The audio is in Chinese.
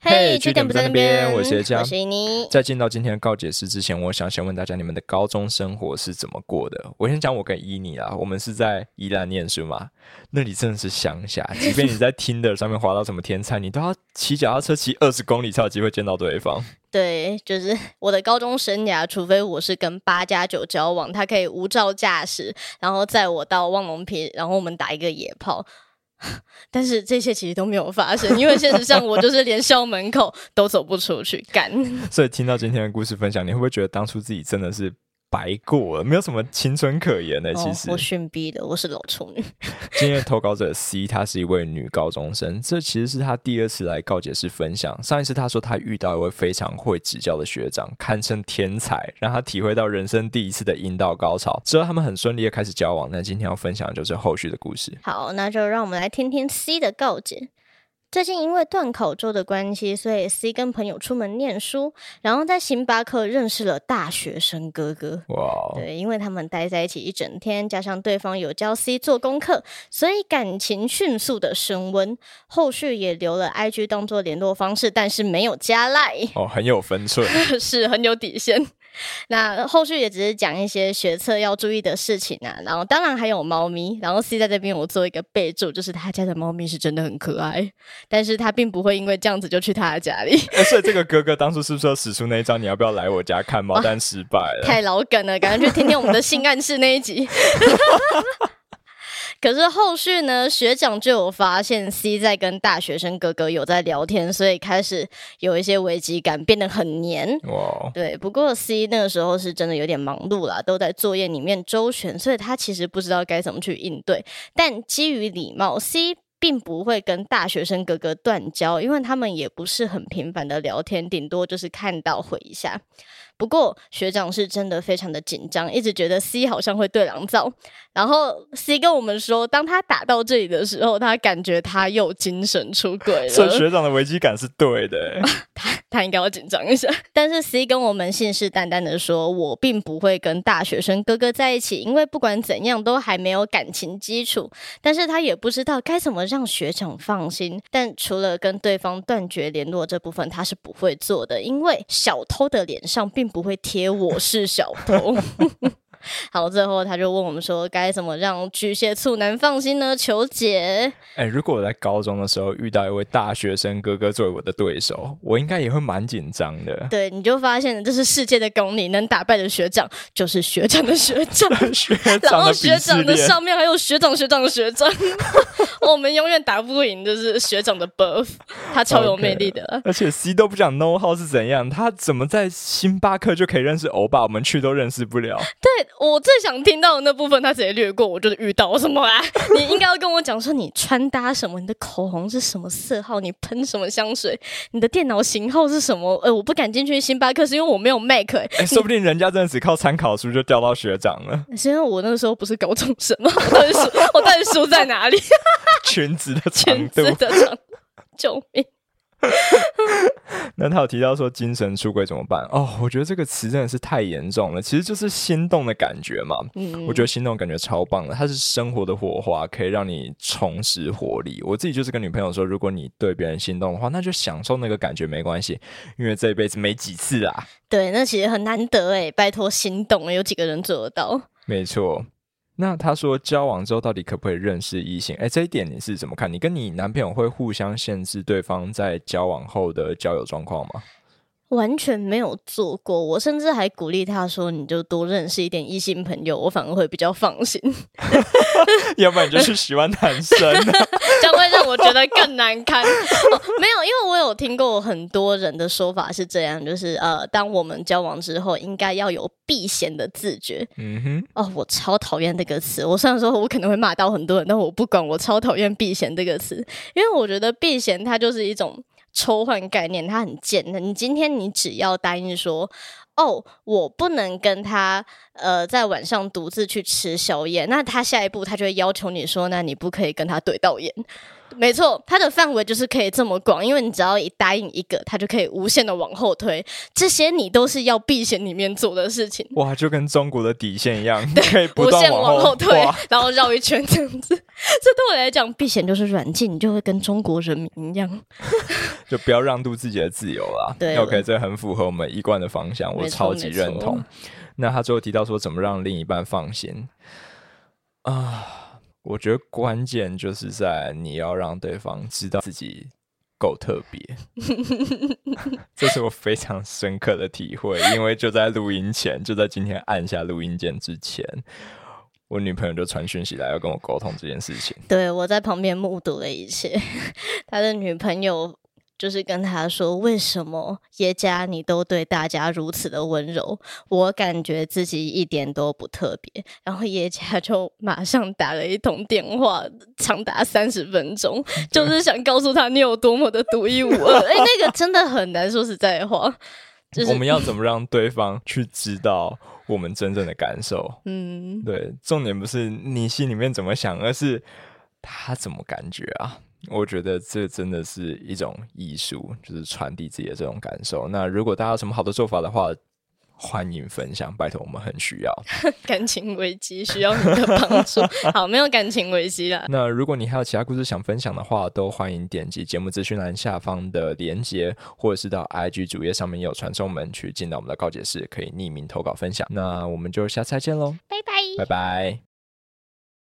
嘿，据点不在那边，我是江，我是你。在进到今天的告解室之前，我想先问大家，你们的高中生活是怎么过的？我先讲我跟伊妮啊，我们是在宜兰念书嘛，那里真的是乡下，即便你在听的上面滑到什么天才，你都要骑脚踏车骑二十公里才有机会见到对方。对，就是我的高中生涯，除非我是跟八加九交往，他可以无照驾驶，然后载我到望龙坪，然后我们打一个野炮。但是这些其实都没有发生，因为现实上我就是连校门口都走不出去干。所以听到今天的故事分享，你会不会觉得当初自己真的是？白过了，没有什么青春可言的。其实我逊逼的，我是老处女。今天投稿者 C，她是一位女高中生，这其实是她第二次来告解室分享。上一次她说她遇到一位非常会指教的学长，堪称天才，让她体会到人生第一次的阴道高潮。之后他们很顺利的开始交往。那今天要分享的就是后续的故事。好，那就让我们来听听 C 的告解。最近因为断考周的关系，所以 C 跟朋友出门念书，然后在星巴克认识了大学生哥哥。哇！对，因为他们待在一起一整天，加上对方有教 C 做功课，所以感情迅速的升温。后续也留了 IG 当做联络方式，但是没有加赖。哦，很有分寸，是很有底线。那后续也只是讲一些学测要注意的事情啊，然后当然还有猫咪，然后 C 在这边我做一个备注，就是他家的猫咪是真的很可爱，但是他并不会因为这样子就去他的家里。所以这个哥哥当初是不是要使出那一招？你要不要来我家看猫？但失败了，太老梗了，赶快去听听我们的性暗示那一集。可是后续呢，学长就有发现 C 在跟大学生哥哥有在聊天，所以开始有一些危机感，变得很黏。哇，对。不过 C 那个时候是真的有点忙碌啦，都在作业里面周旋，所以他其实不知道该怎么去应对。但基于礼貌，C 并不会跟大学生哥哥断交，因为他们也不是很频繁的聊天，顶多就是看到回一下。不过学长是真的非常的紧张，一直觉得 C 好像会对狼造。然后 C 跟我们说，当他打到这里的时候，他感觉他又精神出轨了。所以学长的危机感是对的，他他应该要紧张一下。但是 C 跟我们信誓旦旦的说，我并不会跟大学生哥哥在一起，因为不管怎样都还没有感情基础。但是他也不知道该怎么让学长放心。但除了跟对方断绝联络这部分，他是不会做的，因为小偷的脸上并。不会贴我是小偷。好，最后他就问我们说，该怎么让巨蟹处男放心呢？求解。哎，如果我在高中的时候遇到一位大学生哥哥作为我的对手，我应该也会蛮紧张的。对，你就发现这是世界的公理，能打败的学长就是学长的学长，学长然后学长的上面还有学长学长的学长，我们永远打不赢，就是学长的 buff，他超有魅力的。而且 C 都不讲 know how 是怎样，他怎么在星巴克就可以认识欧巴，我们去都认识不了。对。我最想听到的那部分，他直接略过。我就是遇到什么啊？你应该要跟我讲说，你穿搭什么？你的口红是什么色号？你喷什么香水？你的电脑型号是什么？呃，我不敢进去星巴克，是因为我没有 Mac。哎，说不定人家真的只靠参考书就调到学长了。是因为我那个时候不是高中生吗？我到底输，在哪里？裙子的长度的长，救命！那他有提到说精神出轨怎么办？哦，我觉得这个词真的是太严重了。其实就是心动的感觉嘛。嗯，我觉得心动感觉超棒的，它是生活的火花，可以让你重拾活力。我自己就是跟女朋友说，如果你对别人心动的话，那就享受那个感觉没关系，因为这一辈子没几次啊。对，那其实很难得哎，拜托心动，有几个人做得到？没错。那他说交往之后到底可不可以认识异性？哎，这一点你是怎么看？你跟你男朋友会互相限制对方在交往后的交友状况吗？完全没有做过，我甚至还鼓励他说：“你就多认识一点异性朋友，我反而会比较放心。”要不然你就去喜欢男生，将会让我得更难堪。没有，因为我有听过很多人的说法是这样，就是呃，当我们交往之后，应该要有避嫌的自觉。嗯哼，哦，我超讨厌这个词。我虽然说我可能会骂到很多人，但我不管，我超讨厌避嫌这个词，因为我觉得避嫌它就是一种。抽换概念，它很贱的。你今天你只要答应说，哦，我不能跟他呃在晚上独自去吃宵夜，那他下一步他就会要求你说，那你不可以跟他对到眼。没错，它的范围就是可以这么广，因为你只要一答应一个，它就可以无限的往后推。这些你都是要避险里面做的事情。哇，就跟中国的底线一样，可以无限往后推，然后绕一圈这样子。这对我来讲，避险就是软禁，你就会跟中国人民一样，就不要让渡自己的自由啦。对，OK，这很符合我们一贯的方向，我超级认同。那他最后提到说，怎么让另一半放心啊？我觉得关键就是在你要让对方知道自己够特别，这是我非常深刻的体会。因为就在录音前，就在今天按下录音键之前，我女朋友就传讯息来要跟我沟通这件事情。对我在旁边目睹了一切，他的女朋友。就是跟他说，为什么耶加你都对大家如此的温柔，我感觉自己一点都不特别。然后耶加就马上打了一通电话，长达三十分钟，就是想告诉他你有多么的独一无二。哎，那个真的很难说实在话。就是我们要怎么让对方去知道我们真正的感受？嗯，对，重点不是你心里面怎么想，而是他怎么感觉啊？我觉得这真的是一种艺术，就是传递自己的这种感受。那如果大家有什么好的做法的话，欢迎分享，拜托我们很需要。感情危机需要你的帮助。好，没有感情危机了。那如果你还有其他故事想分享的话，都欢迎点击节目资讯栏下方的连接，或者是到 IG 主页上面有传送门去进到我们的告解室，可以匿名投稿分享。那我们就下次再见喽，拜拜，拜拜。